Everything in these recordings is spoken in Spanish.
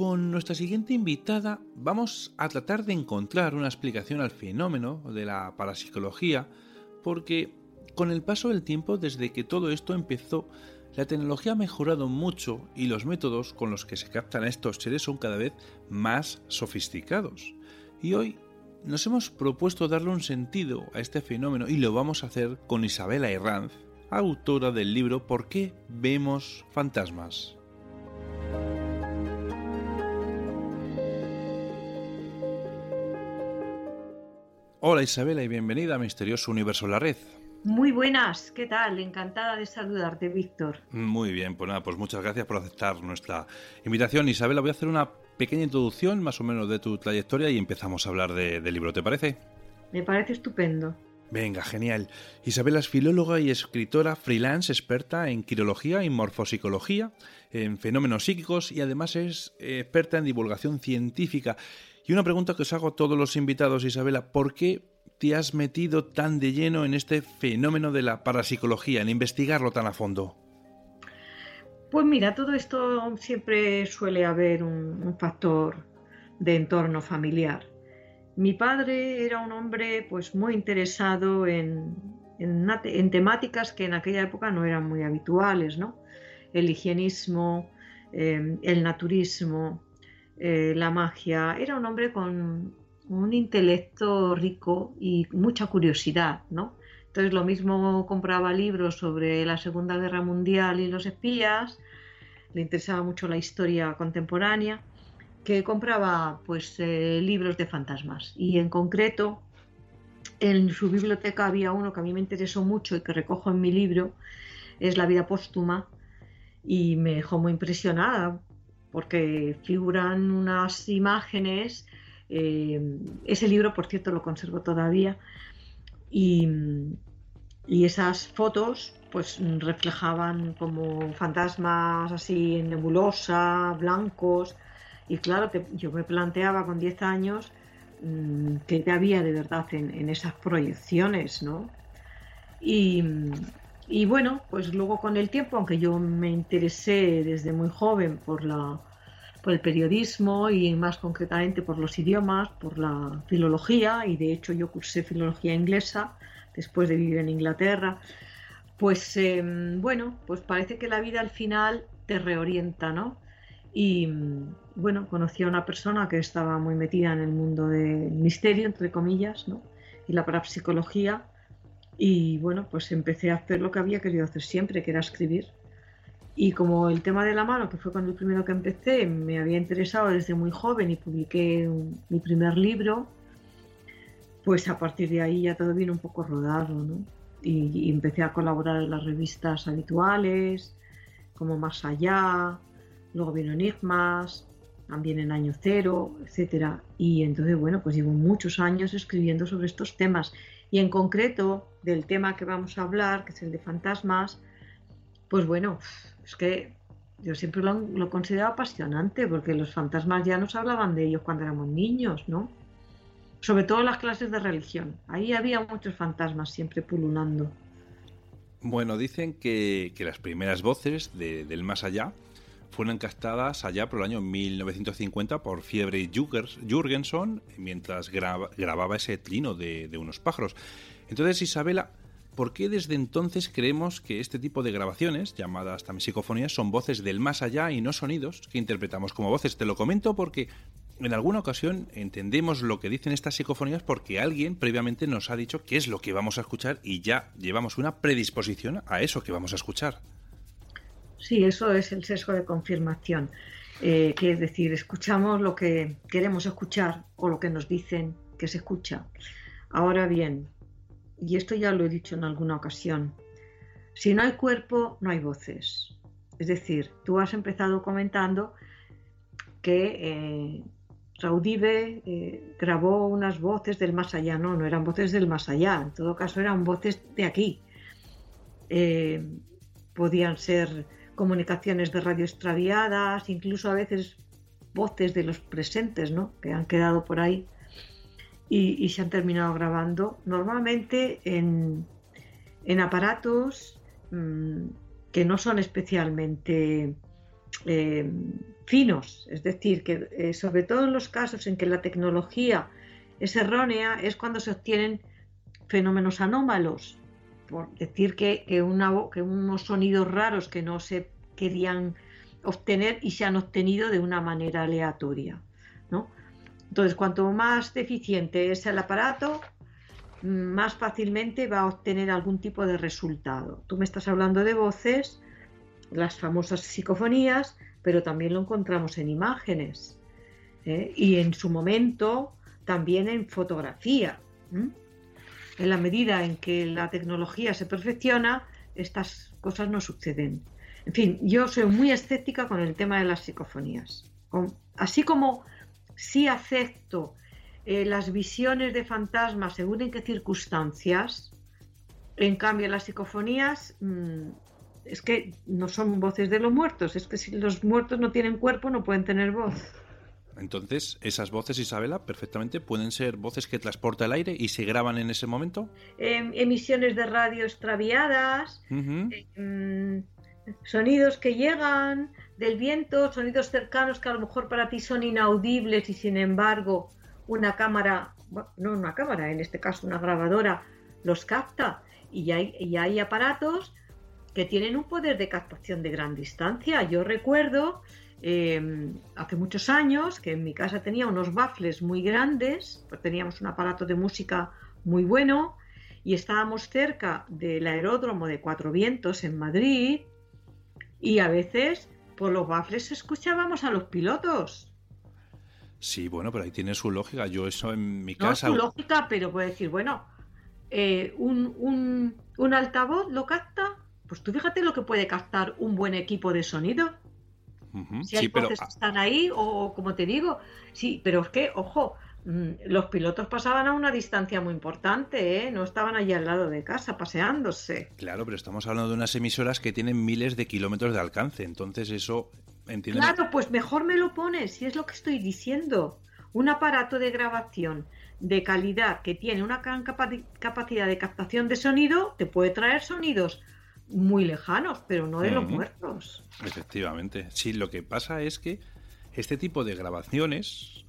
Con nuestra siguiente invitada vamos a tratar de encontrar una explicación al fenómeno de la parapsicología, porque con el paso del tiempo, desde que todo esto empezó, la tecnología ha mejorado mucho y los métodos con los que se captan a estos seres son cada vez más sofisticados. Y hoy nos hemos propuesto darle un sentido a este fenómeno y lo vamos a hacer con Isabela Herranz, autora del libro ¿Por qué vemos fantasmas? Hola Isabela y bienvenida a Misterioso Universo La Red. Muy buenas, ¿qué tal? Encantada de saludarte, Víctor. Muy bien, pues nada, pues muchas gracias por aceptar nuestra invitación. Isabela, voy a hacer una pequeña introducción más o menos de tu trayectoria y empezamos a hablar de- del libro, ¿te parece? Me parece estupendo. Venga, genial. Isabela es filóloga y escritora freelance experta en quirología y morfopsicología, en fenómenos psíquicos y además es experta en divulgación científica. Y una pregunta que os hago a todos los invitados, Isabela, ¿por qué te has metido tan de lleno en este fenómeno de la parapsicología, en investigarlo tan a fondo? Pues mira, todo esto siempre suele haber un, factor de entorno familiar. Mi padre era un hombre pues muy interesado en, en temáticas que en aquella época no eran muy habituales, ¿no? El higienismo, eh, el naturismo, eh, la magia. Era un hombre con un intelecto rico y mucha curiosidad, ¿no? Entonces lo mismo compraba libros sobre la Segunda Guerra Mundial y los espías, le interesaba mucho la historia contemporánea, que compraba pues eh, libros de fantasmas. Y en concreto, en su biblioteca había uno que a mí me interesó mucho y que recojo en mi libro, es La vida póstuma, y me dejó muy impresionada porque figuran unas imágenes. eh, ese libro, por cierto, lo conservo todavía. Y, y esas fotos pues reflejaban como fantasmas así en nebulosa, blancos. Y claro, te- yo me planteaba con 10 años mm, qué había de verdad en, en esas proyecciones, ¿no? Y, y bueno, pues luego con el tiempo, aunque yo me interesé desde muy joven por la, por el periodismo y más concretamente por los idiomas, por la filología, y de hecho yo cursé filología inglesa después de vivir en Inglaterra, pues eh, bueno, pues parece que la vida al final te reorienta, ¿no? Y mm, bueno, conocí a una persona que estaba muy metida en el mundo del misterio, entre comillas, ¿no? Y la parapsicología. Y bueno, pues empecé a hacer lo que había querido hacer siempre, que era escribir. Y como el tema de la mano, que fue con el primero que empecé, me había interesado desde muy joven y publiqué mi primer libro, pues a partir de ahí ya todo vino un poco rodado, ¿no? Y, y empecé a colaborar en las revistas habituales, como Más Allá, luego vino Enigmas, también en Año Cero, etcétera. Y entonces, bueno, pues llevo muchos años escribiendo sobre estos temas. Y en concreto, del tema que vamos a hablar, que es el de fantasmas, pues bueno, es que yo siempre lo, lo considero apasionante, porque los fantasmas ya nos hablaban de ellos cuando éramos niños, ¿no? Sobre todo en las clases de religión. Ahí había muchos fantasmas siempre pululando. Bueno, dicen que, que las primeras voces de- del más allá fueron captadas allá por el año 1950 por Fiebre Jürgenson mientras graba- grababa ese trino de, de unos pájaros. Entonces, Isabela, ¿por qué desde entonces creemos que este tipo de grabaciones, llamadas también psicofonías, son voces del más allá y no sonidos que interpretamos como voces? Te lo comento porque en alguna ocasión entendemos lo que dicen estas psicofonías porque alguien previamente nos ha dicho qué es lo que vamos a escuchar y ya llevamos una predisposición a eso que vamos a escuchar. Sí, eso es el sesgo de confirmación. Eh, que es decir, escuchamos lo que queremos escuchar o lo que nos dicen que se escucha. Ahora bien, y esto ya lo he dicho en alguna ocasión, si no hay cuerpo, no hay voces. Es decir, tú has empezado comentando que eh, Raudive eh, grabó unas voces del más allá, no, no eran voces del más allá, en todo caso eran voces de aquí. Eh, podían ser comunicaciones de radio extraviadas, incluso a veces voces de los presentes, ¿no? Que han quedado por ahí y, se han terminado grabando, normalmente en, aparatos mm, que no son especialmente eh, finos, es decir, que eh, sobre todo en los casos en que la tecnología es errónea es cuando se obtienen fenómenos anómalos, por decir que, unos sonidos raros que no se querían obtener y se han obtenido de una manera aleatoria. ¿no? Entonces, cuanto más deficiente es el aparato, más fácilmente va a obtener algún tipo de resultado. Tú me estás hablando de voces, las famosas psicofonías, pero también lo encontramos en imágenes ¿eh? y en su momento también en fotografía. En la medida en que la tecnología se perfecciona, estas cosas no suceden. En fin, yo soy muy escéptica con el tema de las psicofonías. Así como sí acepto eh, las visiones de fantasmas según en qué circunstancias, en cambio las psicofonías mm, es que no son voces de los muertos, es que si los muertos no tienen cuerpo no pueden tener voz. Entonces, esas voces, Isabela, perfectamente pueden ser voces que transporta el aire y se graban en ese momento. Em, emisiones de radio extraviadas, em, sonidos que llegan del viento, sonidos cercanos que a lo mejor para ti son inaudibles y sin embargo una cámara, no una cámara, en este caso una grabadora, los capta. Y hay, y hay aparatos que tienen un poder de captación de gran distancia. Yo recuerdo em, hace muchos años que en mi casa tenía unos baffles muy grandes, pues teníamos un aparato de música muy bueno y estábamos cerca del aeródromo de Cuatro Vientos en Madrid y a veces por los baffles escuchábamos a los pilotos. Sí, bueno, pero ahí tiene su lógica. Yo eso en mi casa... No, su lógica, pero puede decir, bueno, eh, un, altavoz lo capta, pues tú fíjate lo que puede captar un buen equipo de sonido. Si hay voces que están ahí, o como te digo, sí, pero es que, ojo, mm, los pilotos pasaban a una distancia muy importante, ¿eh? no estaban allí al lado de casa paseándose. Claro, pero estamos hablando de unas emisoras que tienen miles de kilómetros de alcance, entonces eso, ¿entiendes? Claro, pues mejor me lo pones, si es lo que estoy diciendo. Un aparato de grabación de calidad que tiene una gran capacidad de captación de sonido te puede traer sonidos muy lejanos, pero no de los muertos. Efectivamente. Sí, lo que pasa es que este tipo de grabaciones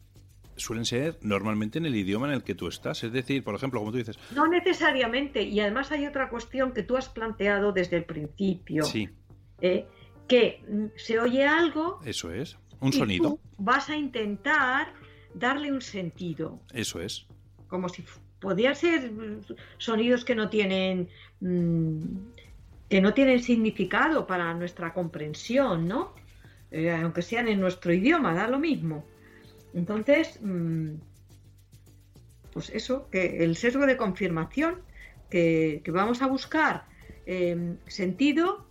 suelen ser normalmente en el idioma en el que tú estás. Es decir, por ejemplo, como tú dices. No necesariamente. Y además hay otra cuestión que tú has planteado desde el principio. Sí. Eh, que se oye algo. Eso es. Un sonido. vas a intentar darle un sentido. Eso es. Como si podían ser sonidos que no tienen mm, que no tienen significado para nuestra comprensión, ¿no? Eh, aunque sean en nuestro idioma, da lo mismo. Entonces, mm, pues eso, que el sesgo de confirmación, que, vamos a buscar em, sentido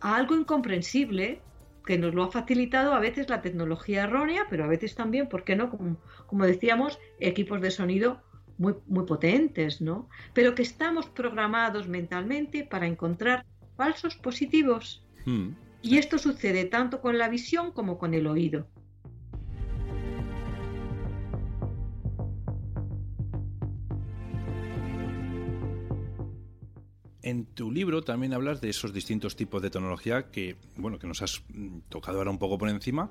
a algo incomprensible que nos lo ha facilitado a veces la tecnología errónea, pero a veces también, ¿por qué no? Como, decíamos, equipos de sonido muy, muy potentes, ¿no? Pero que estamos programados mentalmente para encontrar falsos positivos. Hmm. Y esto sucede tanto con la visión como con el oído. En tu libro también hablas de esos distintos tipos de tecnología que, bueno, que nos has mm, tocado ahora un poco por encima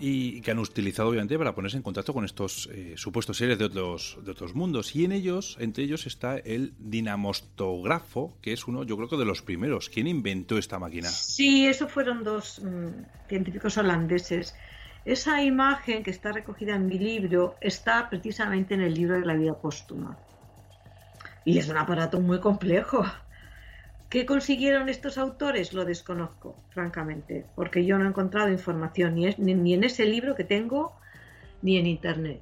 y que han utilizado obviamente para ponerse en contacto con estos eh, supuestos seres de otros, de otros mundos. Y en ellos, entre ellos está el dinamostógrafo, que es uno, yo creo que de los primeros. ¿Quién inventó esta máquina? Sí, eso fueron dos mm, científicos holandeses. Esa imagen que está recogida en mi libro está precisamente en el libro de la vida póstuma. Y es un aparato muy complejo ¿Qué consiguieron estos autores? Lo desconozco, francamente, porque yo no he encontrado información ni, ni, en ese libro que tengo ni en Internet.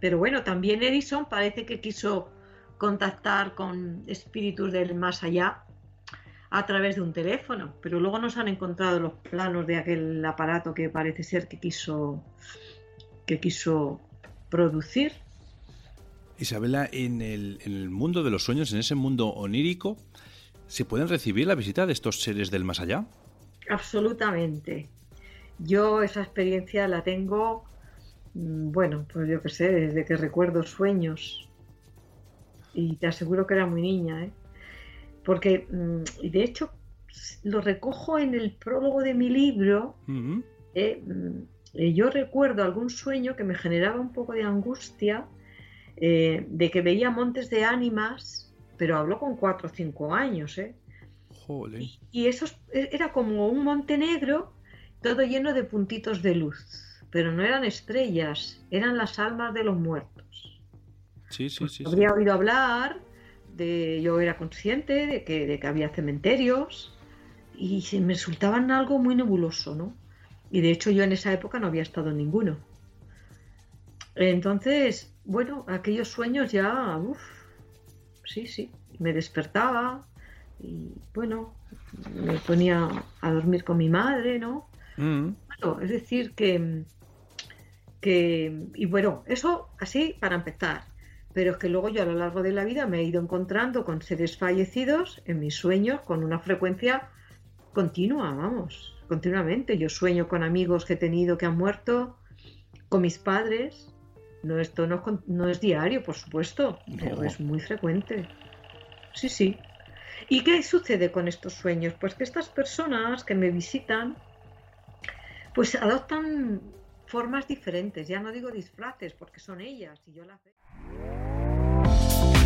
Pero bueno, también Edison parece que quiso contactar con espíritus del más allá a través de un teléfono, pero luego nos han encontrado los planos de aquel aparato que parece ser que quiso que quiso producir. Isabela, en el, en el mundo de los sueños, en ese mundo onírico, ¿se pueden recibir la visita de estos seres del más allá? Absolutamente. Yo esa experiencia la tengo, mm, bueno, pues yo qué sé, desde que recuerdo sueños. Y te aseguro que era muy niña, ¿eh? Porque, mm, y de hecho, lo recojo en el prólogo de mi libro. Eh, mm, eh, yo recuerdo algún sueño que me generaba un poco de angustia, eh, de que veía montes de ánimas, pero hablo con cuatro o cinco años, ¿eh? Y, eso e, era como un monte negro, todo lleno de puntitos de luz, pero no eran estrellas, eran las almas de los muertos. Sí, sí, sí. Había oído hablar, de, yo era consciente de que, de que había cementerios y me resultaban algo muy nebuloso, ¿no? Y de hecho yo en esa época no había estado en ninguno. Entonces, bueno, aquellos sueños ya, uff, sí, sí, me despertaba, y bueno, me ponía a dormir con mi madre, ¿no? Mm. es decir, que, que, y bueno, eso así para empezar. Pero es que luego yo a lo largo de la vida me he ido encontrando con seres fallecidos en mis sueños con una frecuencia continua, vamos, continuamente. Yo sueño con amigos que he tenido que han muerto, con mis padres. No, esto no, no es diario, por supuesto, pero es muy frecuente. Sí, sí. ¿Y qué sucede con estos sueños? Pues que estas personas que me visitan, pues adoptan formas diferentes. Ya no digo disfraces, porque son ellas y yo las veo.